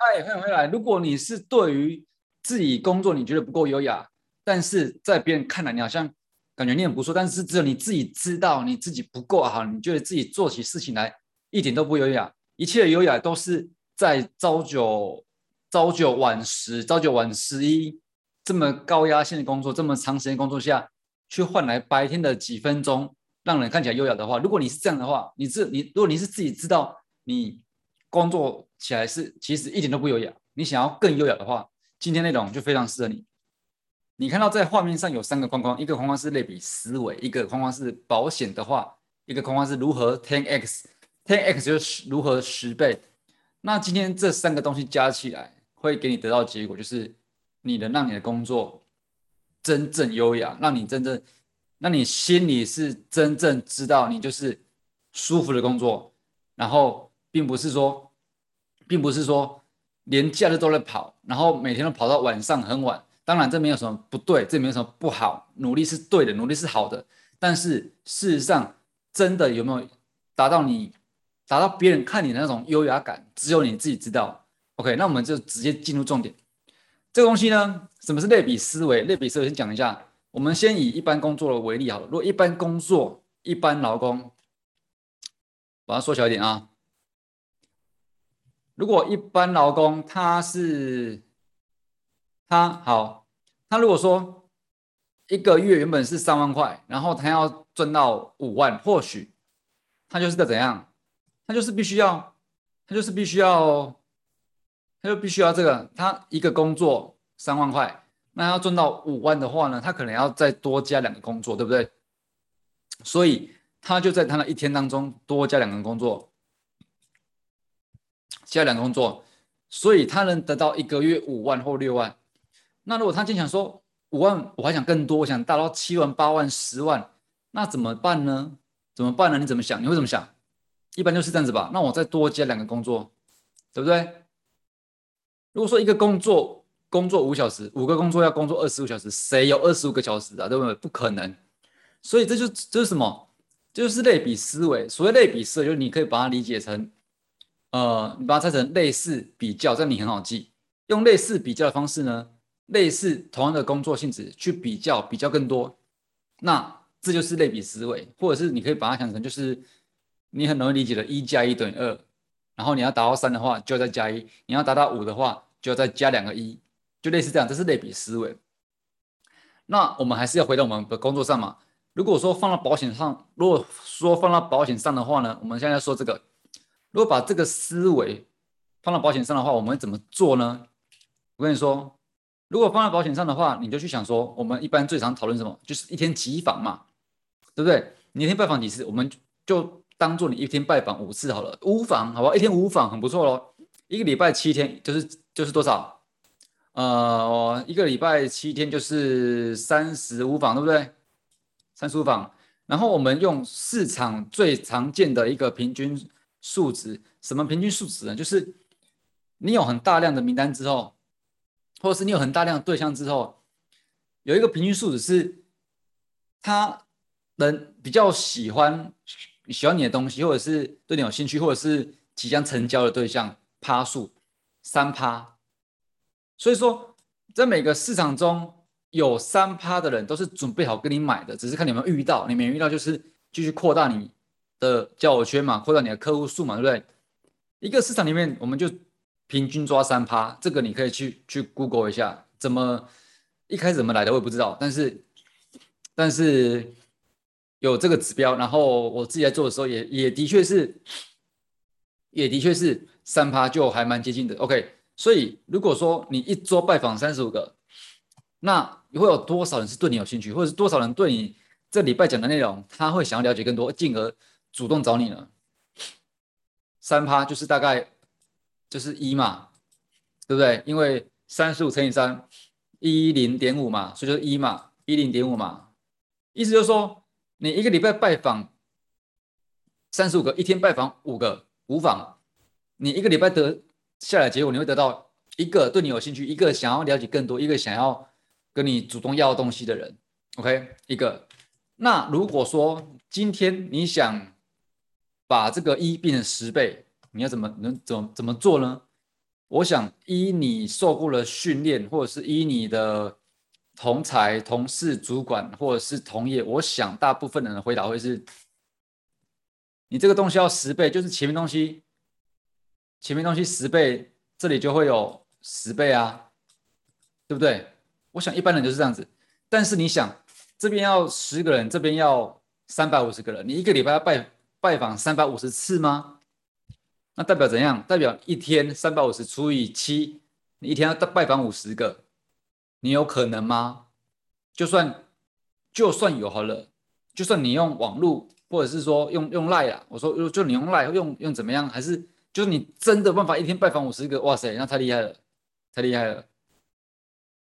哎，欢迎回来。如果你是对于自己工作你觉得不够优雅，但是在别人看来你好像感觉你很不错，但是只有你自己知道你自己不够好，你觉得自己做起事情来一点都不优雅，一切的优雅都是在朝九朝九晚十、朝九晚十一这么高压线的工作，这么长时间工作下去换来白天的几分钟，让人看起来优雅的话，如果你是这样的话，你自你如果你是自己知道你工作起来是其实一点都不优雅，你想要更优雅的话，今天内容就非常适合你。你看到在画面上有三个框框，一个框框是类比思维，一个框框是保险的话，一个框框是如何 ten x，ten x 就是如何十倍。那今天这三个东西加起来，会给你得到结果，就是你能让你的工作真正优雅，让你真正，让你心里是真正知道你就是舒服的工作，然后并不是说，并不是说连假日都在跑，然后每天都跑到晚上很晚。当然，这没有什么不对，这没有什么不好，努力是对的，努力是好的。但是事实上，真的有没有达到你达到别人看你的那种优雅感，只有你自己知道。OK，那我们就直接进入重点。这个东西呢，什么是类比思维？类比思维先讲一下。我们先以一般工作的为例好了。如果一般工作，一般劳工，把它缩小一点啊。如果一般劳工他是他好。他如果说一个月原本是三万块，然后他要赚到五万，或许他就是个怎样？他就是必须要，他就是必须要，他就必须要这个。他一个工作三万块，那要赚到五万的话呢，他可能要再多加两个工作，对不对？所以他就在他的一天当中多加两个工作，加两个工作，所以他能得到一个月五万或六万。那如果他今天想说五万，我还想更多，我想达到七万、八万、十万，那怎么办呢？怎么办呢？你怎么想？你会怎么想？一般就是这样子吧。那我再多加两个工作，对不对？如果说一个工作工作五小时，五个工作要工作二十五小时，谁有二十五个小时啊？对不对？不可能。所以这就这是什么？就是类比思维。所谓类比思维，就是你可以把它理解成，呃，你把它拆成类似比较，这样你很好记。用类似比较的方式呢？类似同样的工作性质去比较，比较更多，那这就是类比思维，或者是你可以把它想成就是你很容易理解的，一加一等于二，然后你要达到三的话就要再加一，你要达到五的话就要再加两个一，就类似这样，这是类比思维。那我们还是要回到我们的工作上嘛。如果说放到保险上，如果说放到保险上的话呢，我们现在说这个，如果把这个思维放到保险上的话，我们怎么做呢？我跟你说。如果放在保险上的话，你就去想说，我们一般最常讨论什么？就是一天几访嘛，对不对？你一天拜访几次？我们就当做你一天拜访五次好了，五访，好不好？一天五访很不错喽。一个礼拜七天就是就是多少？呃，一个礼拜七天就是三十五访，对不对？三十五访。然后我们用市场最常见的一个平均数值，什么平均数值呢？就是你有很大量的名单之后。或者是你有很大量的对象之后，有一个平均数值是，他能比较喜欢喜欢你的东西，或者是对你有兴趣，或者是即将成交的对象，趴数三趴。所以说，在每个市场中有三趴的人都是准备好跟你买的，只是看你有没有遇到。你没遇到，就是继续扩大你的交友圈嘛，扩大你的客户数嘛，对不对？一个市场里面，我们就。平均抓三趴，这个你可以去去 Google 一下，怎么一开始怎么来的我也不知道，但是但是有这个指标，然后我自己在做的时候也也的确是，也的确是三趴就还蛮接近的。OK，所以如果说你一周拜访三十五个，那会有多少人是对你有兴趣，或者是多少人对你这礼拜讲的内容，他会想要了解更多，进而主动找你呢？三趴就是大概。就是一嘛，对不对？因为三十五乘以三，一零点五嘛，所以就是一嘛，一零点五嘛。意思就是说，你一个礼拜拜访三十五个，一天拜访五个无访，你一个礼拜得下来结果，你会得到一个对你有兴趣，一个想要了解更多，一个想要跟你主动要东西的人。OK，一个。那如果说今天你想把这个一变成十倍。你要怎么能怎么怎么做呢？我想依你受过了训练，或者是依你的同才、同事、主管，或者是同业，我想大部分人的回答会是：你这个东西要十倍，就是前面东西，前面东西十倍，这里就会有十倍啊，对不对？我想一般人就是这样子。但是你想，这边要十个人，这边要三百五十个人，你一个礼拜要拜拜访三百五十次吗？那代表怎样？代表一天三百五十除以七，你一天要拜访五十个，你有可能吗？就算就算有好了，就算你用网络，或者是说用用赖啊，我说就你用赖用用怎么样？还是就是你真的办法一天拜访五十个？哇塞，那太厉害了，太厉害了！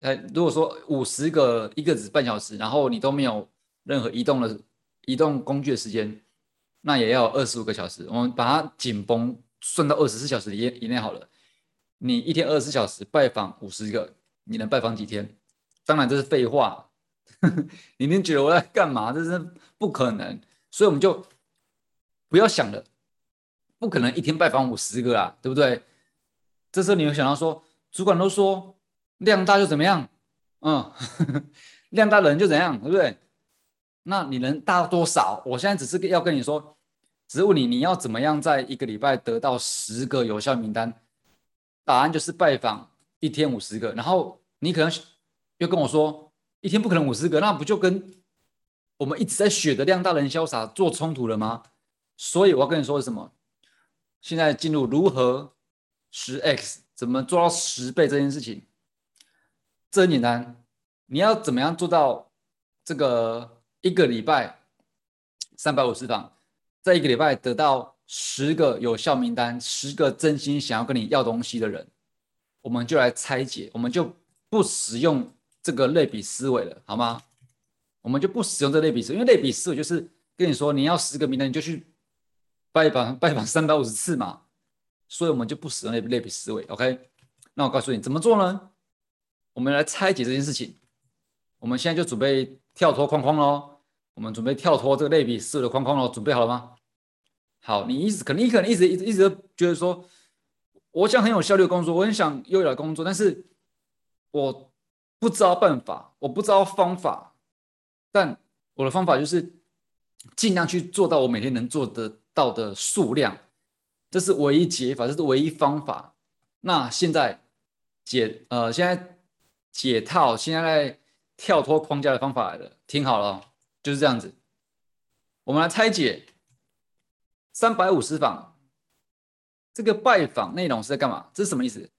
哎，如果说五十个一个只半小时，然后你都没有任何移动的移动工具的时间。那也要二十五个小时，我们把它紧绷算到二十四小时以以内好了。你一天二十四小时拜访五十个，你能拜访几天？当然这是废话，你一定觉得我在干嘛？这是不可能，所以我们就不要想了，不可能一天拜访五十个啊，对不对？这时候你会想到说，主管都说量大就怎么样？嗯，量大的人就怎样，对不对？那你能大多少？我现在只是要跟你说，只是问你，你要怎么样在一个礼拜得到十个有效名单？答案就是拜访一天五十个。然后你可能又跟我说，一天不可能五十个，那不就跟我们一直在学的量大人潇洒做冲突了吗？所以我要跟你说什么？现在进入如何十 x 怎么做到十倍这件事情，这很简单。你要怎么样做到这个？一个礼拜三百五十访，在一个礼拜得到十个有效名单，十个真心想要跟你要东西的人，我们就来拆解，我们就不使用这个类比思维了，好吗？我们就不使用这类比思维，因为类比思维就是跟你说你要十个名单，你就去拜访拜访三百五十次嘛，所以我们就不使用类类比思维。OK，那我告诉你怎么做呢？我们来拆解这件事情，我们现在就准备。跳脱框框喽，我们准备跳脱这个类比式的框框喽，准备好了吗？好，你一直可能你可能一直一直一直觉得说，我想很有效率的工作，我很想优雅的工作，但是我不知道办法，我不知道方法，但我的方法就是尽量去做到我每天能做得到的数量，这是唯一解法，这是唯一方法。那现在解呃，现在解套，现在。跳脱框架的方法来的，听好了，就是这样子。我们来拆解三百五十访这个拜访内容是在干嘛？这是什么意思？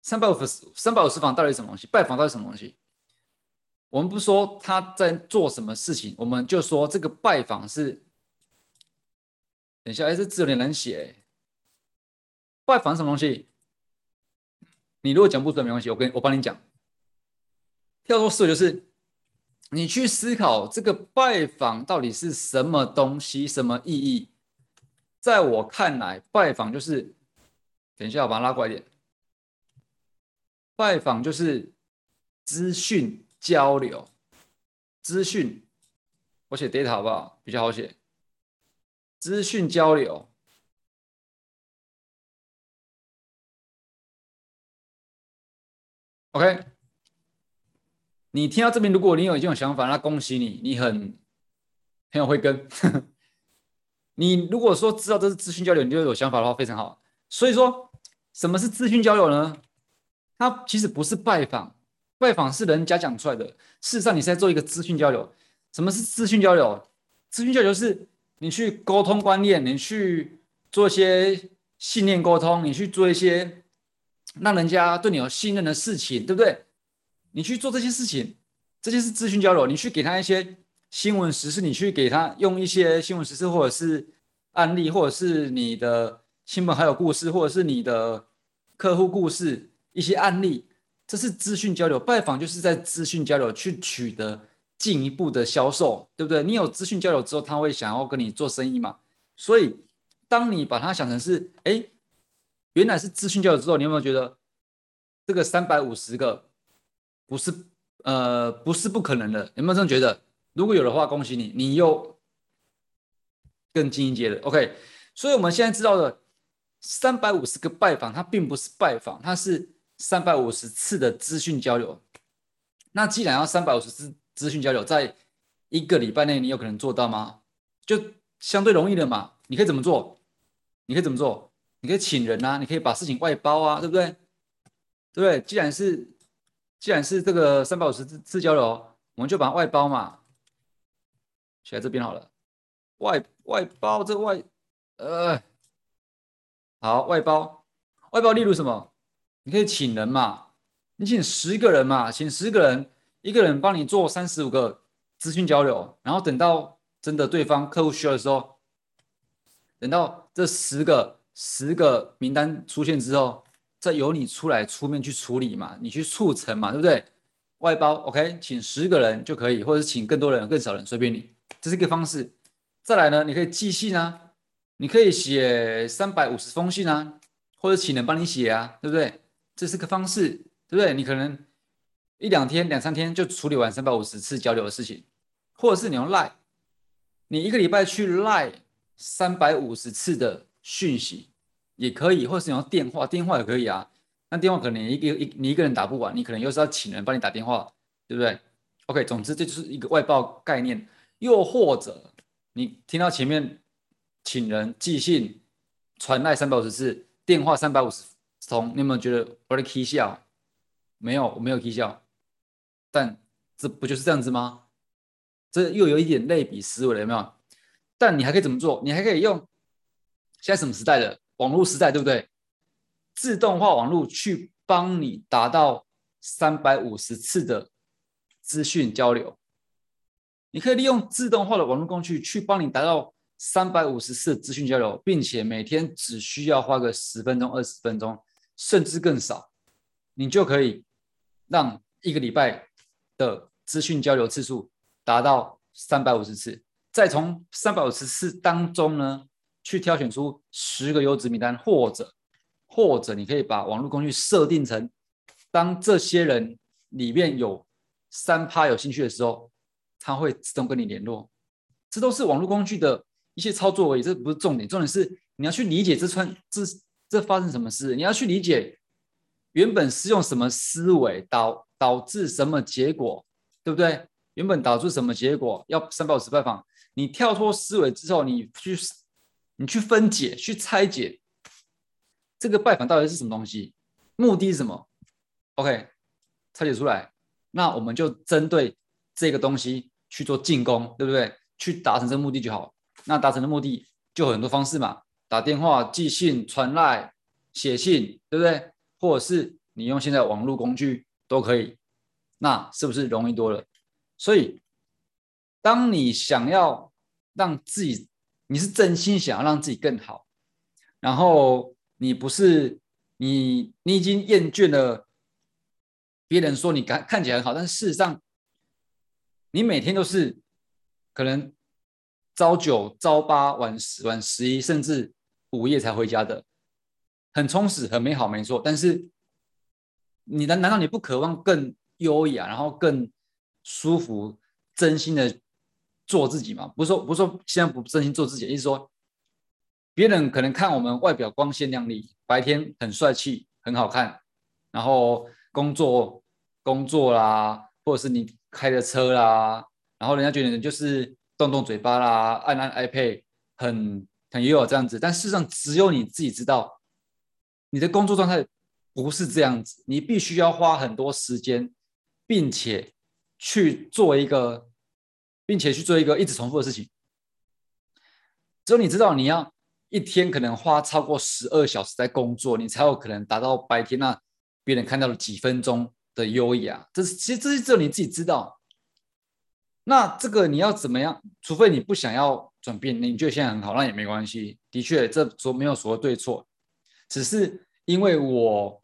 三百五十三百五十访到底是什么东西？拜访到底是什么东西？我们不说他在做什么事情，我们就说这个拜访是。等一下，哎，这字有点难写。拜访什么东西？你如果讲不出来没关系，我跟我帮你讲。跳脱思维就是，你去思考这个拜访到底是什么东西、什么意义。在我看来，拜访就是，等一下我把它拉过来一点。拜访就是资讯交流，资讯，我写 data 好不好？比较好写。资讯交流，OK。你听到这边，如果你有已经有想法，那恭喜你，你很很有慧根。你如果说知道这是资讯交流，你就有想法的话，非常好。所以说，什么是资讯交流呢？它其实不是拜访，拜访是人家讲出来的。事实上，你是在做一个资讯交流。什么是资讯交流？资讯交流是你去沟通观念，你去做一些信念沟通，你去做一些让人家对你有信任的事情，对不对？你去做这些事情，这些是资讯交流。你去给他一些新闻实事，你去给他用一些新闻实事，或者是案例，或者是你的亲朋好友故事，或者是你的客户故事，一些案例，这是资讯交流。拜访就是在资讯交流去取得进一步的销售，对不对？你有资讯交流之后，他会想要跟你做生意嘛？所以，当你把它想成是，哎，原来是资讯交流之后，你有没有觉得这个三百五十个？不是，呃，不是不可能的。有没有这样觉得？如果有的话，恭喜你，你又更进一阶了。OK，所以我们现在知道的三百五十个拜访，它并不是拜访，它是三百五十次的资讯交流。那既然要三百五十次资讯交流，在一个礼拜内，你有可能做到吗？就相对容易的嘛。你可以怎么做？你可以怎么做？你可以请人啊，你可以把事情外包啊，对不对？对不对？既然是既然是这个三百五十次次交流，我们就把外包嘛。写在这边好了，外外包这外呃。好，外包，外包，例如什么？你可以请人嘛，你请十个人嘛，请十个人，一个人帮你做三十五个资讯交流，然后等到真的对方客户需要的时候，等到这十个十个名单出现之后，再由你出来出面去处理嘛，你去促成嘛，对不对？外包，OK，请十个人就可以，或者请更多人、更少人，随便你，这是个方式。再来呢，你可以寄信啊。你可以写三百五十封信啊，或者请人帮你写啊，对不对？这是个方式，对不对？你可能一两天、两三天就处理完三百五十次交流的事情，或者是你用赖，你一个礼拜去赖三百五十次的讯息也可以，或是你用电话，电话也可以啊。那电话可能你一个一你一个人打不完，你可能又是要请人帮你打电话，对不对？OK，总之这就是一个外包概念，又或者你听到前面。请人寄信、传赖三百五十次，电话三百五十通，你有没有觉得我在嬉笑？没有，我没有嬉笑。但这不就是这样子吗？这又有一点类比思维了，有没有？但你还可以怎么做？你还可以用现在什么时代的网络时代，对不对？自动化网络去帮你达到三百五十次的资讯交流。你可以利用自动化的网络工具去帮你达到。三百五十次资讯交流，并且每天只需要花个十分钟、二十分钟，甚至更少，你就可以让一个礼拜的资讯交流次数达到三百五十次。再从三百五十次当中呢，去挑选出十个优质名单，或者或者你可以把网络工具设定成，当这些人里面有三趴有兴趣的时候，他会自动跟你联络。这都是网络工具的。一些操作而已，这不是重点，重点是你要去理解这串这这发生什么事，你要去理解原本是用什么思维导导致什么结果，对不对？原本导致什么结果？要三百五十拜访，你跳脱思维之后，你去你去分解、去拆解这个拜访到底是什么东西，目的是什么？OK，拆解出来，那我们就针对这个东西去做进攻，对不对？去达成这个目的就好。那达成的目的就很多方式嘛，打电话、寄信、传赖、写信，对不对？或者是你用现在网络工具都可以，那是不是容易多了？所以，当你想要让自己，你是真心想要让自己更好，然后你不是你，你已经厌倦了别人说你看看起来很好，但是事实上，你每天都是可能。朝九朝八晚十晚十一，甚至午夜才回家的，很充实很美好，没错。但是你难难道你不渴望更优雅，然后更舒服，真心的做自己嘛？不是说不是说现在不真心做自己，意思说别人可能看我们外表光鲜亮丽，白天很帅气很好看，然后工作工作啦，或者是你开的车啦，然后人家觉得你就是。动动嘴巴啦，按按 iPad，很很也有这样子，但事实上只有你自己知道，你的工作状态不是这样子，你必须要花很多时间，并且去做一个，并且去做一个一直重复的事情。只有你知道你要一天可能花超过十二小时在工作，你才有可能达到白天那别人看到了几分钟的优雅。这是其实这是只有你自己知道。那这个你要怎么样？除非你不想要转变，你觉得现在很好，那也没关系。的确，这说没有所谓对错，只是因为我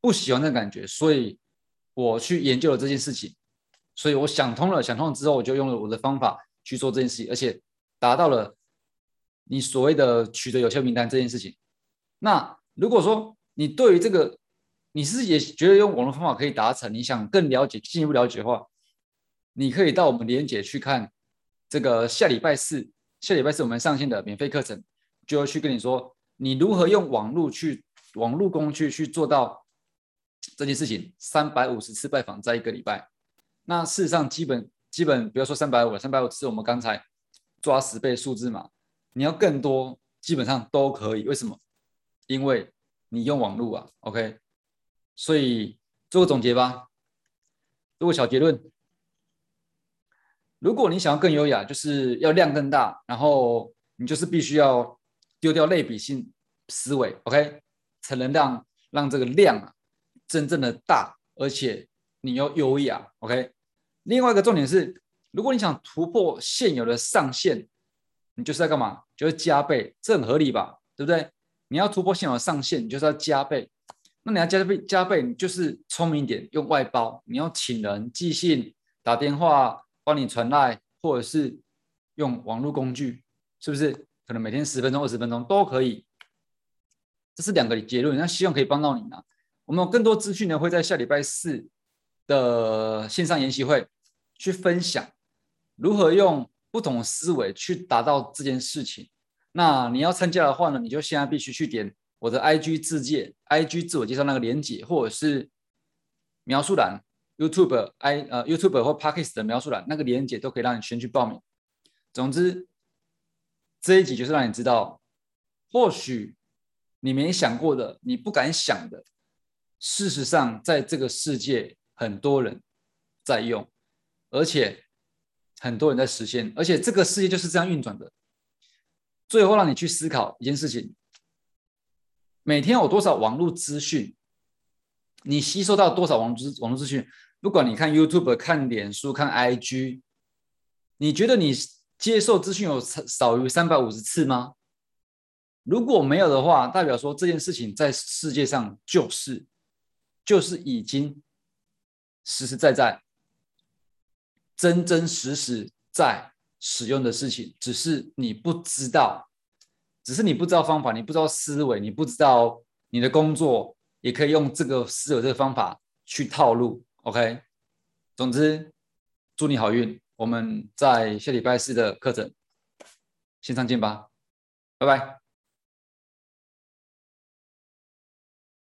不喜欢那感觉，所以我去研究了这件事情，所以我想通了，想通了之后，我就用了我的方法去做这件事情，而且达到了你所谓的取得有效名单这件事情。那如果说你对于这个你是也觉得用网络方法可以达成，你想更了解、进一步了解的话。你可以到我们连结去看这个下礼拜四，下礼拜四我们上线的免费课程，就会去跟你说你如何用网络去网络工具去做到这件事情？三百五十次拜访在一个礼拜，那事实上基本基本不要说三百五，三百五是我们刚才抓十倍数字嘛，你要更多基本上都可以。为什么？因为你用网络啊，OK。所以做个总结吧，做个小结论。如果你想要更优雅，就是要量更大，然后你就是必须要丢掉类比性思维，OK，才能让让这个量啊真正的大，而且你要优雅，OK。另外一个重点是，如果你想突破现有的上限，你就是要干嘛？就是加倍，这很合理吧？对不对？你要突破现有的上限，你就是要加倍。那你要加倍加倍，你就是聪明一点，用外包，你要请人寄信、打电话。帮你传来，或者是用网络工具，是不是？可能每天十分钟、二十分钟都可以。这是两个结论，那希望可以帮到你呢。我们有更多资讯呢，会在下礼拜四的线上研习会去分享，如何用不同思维去达到这件事情。那你要参加的话呢，你就现在必须去点我的 IG 自介、IG 自我介绍那个连接，或者是描述栏。YouTube i 呃 YouTube 或 Podcast 的描述栏那个连接都可以让你先去报名。总之，这一集就是让你知道，或许你没想过的，你不敢想的，事实上在这个世界很多人在用，而且很多人在实现，而且这个世界就是这样运转的。最后让你去思考一件事情：每天有多少网络资讯？你吸收到多少网资网络资讯？不管你看 YouTube、看脸书、看 IG，你觉得你接受资讯有少于三百五十次吗？如果没有的话，代表说这件事情在世界上就是就是已经实实在在、真真实实在使用的事情，只是你不知道，只是你不知道方法，你不知道思维，你不知道你的工作也可以用这个思维这个方法去套路。OK，总之祝你好运，我们在下礼拜四的课程线上见吧，拜拜。